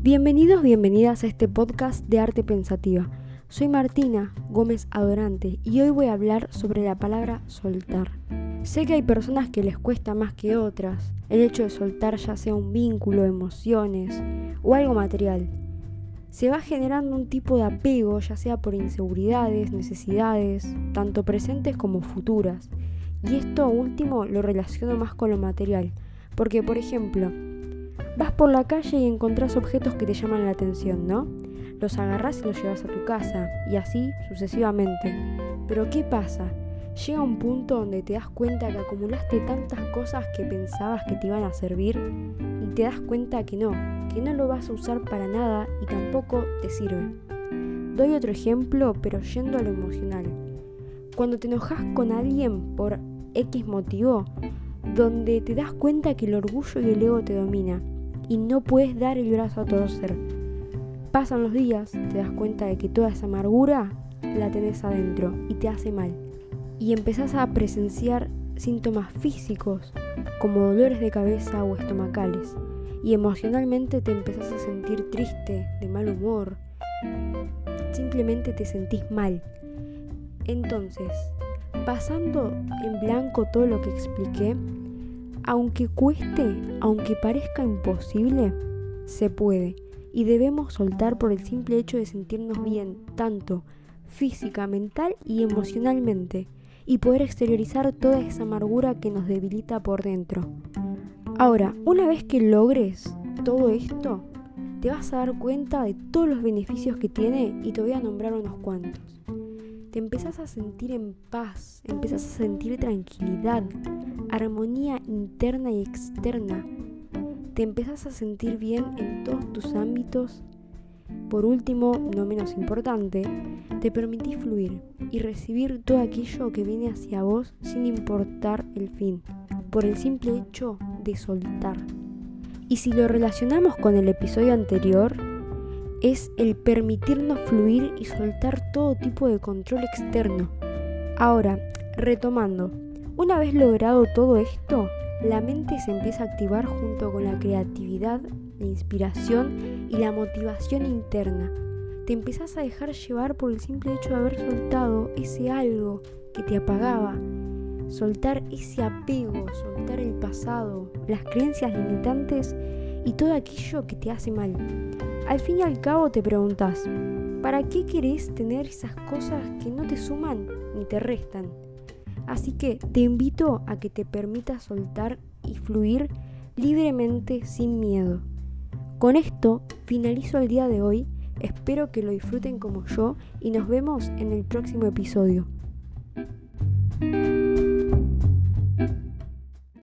Bienvenidos, bienvenidas a este podcast de Arte Pensativa. Soy Martina Gómez Adorante y hoy voy a hablar sobre la palabra soltar. Sé que hay personas que les cuesta más que otras el hecho de soltar ya sea un vínculo, emociones o algo material. Se va generando un tipo de apego, ya sea por inseguridades, necesidades, tanto presentes como futuras. Y esto último lo relaciono más con lo material, porque por ejemplo, Vas por la calle y encontrás objetos que te llaman la atención, ¿no? Los agarrás y los llevas a tu casa, y así sucesivamente. Pero ¿qué pasa? Llega un punto donde te das cuenta que acumulaste tantas cosas que pensabas que te iban a servir y te das cuenta que no, que no lo vas a usar para nada y tampoco te sirve. Doy otro ejemplo, pero yendo a lo emocional. Cuando te enojas con alguien por X motivo, donde te das cuenta que el orgullo y el ego te domina y no puedes dar el brazo a torcer. Pasan los días, te das cuenta de que toda esa amargura la tenés adentro y te hace mal. Y empezás a presenciar síntomas físicos como dolores de cabeza o estomacales. Y emocionalmente te empezás a sentir triste, de mal humor. Simplemente te sentís mal. Entonces, pasando en blanco todo lo que expliqué, aunque cueste, aunque parezca imposible, se puede y debemos soltar por el simple hecho de sentirnos bien, tanto física, mental y emocionalmente, y poder exteriorizar toda esa amargura que nos debilita por dentro. Ahora, una vez que logres todo esto, te vas a dar cuenta de todos los beneficios que tiene y te voy a nombrar unos cuantos te empezás a sentir en paz, empezás a sentir tranquilidad, armonía interna y externa. Te empezás a sentir bien en todos tus ámbitos. Por último, no menos importante, te permitís fluir y recibir todo aquello que viene hacia vos sin importar el fin, por el simple hecho de soltar. Y si lo relacionamos con el episodio anterior, es el permitirnos fluir y soltar todo tipo de control externo. Ahora, retomando, una vez logrado todo esto, la mente se empieza a activar junto con la creatividad, la inspiración y la motivación interna. Te empezás a dejar llevar por el simple hecho de haber soltado ese algo que te apagaba. Soltar ese apego, soltar el pasado, las creencias limitantes y todo aquello que te hace mal. Al fin y al cabo te preguntas, ¿para qué querés tener esas cosas que no te suman ni te restan? Así que te invito a que te permitas soltar y fluir libremente sin miedo. Con esto finalizo el día de hoy, espero que lo disfruten como yo y nos vemos en el próximo episodio.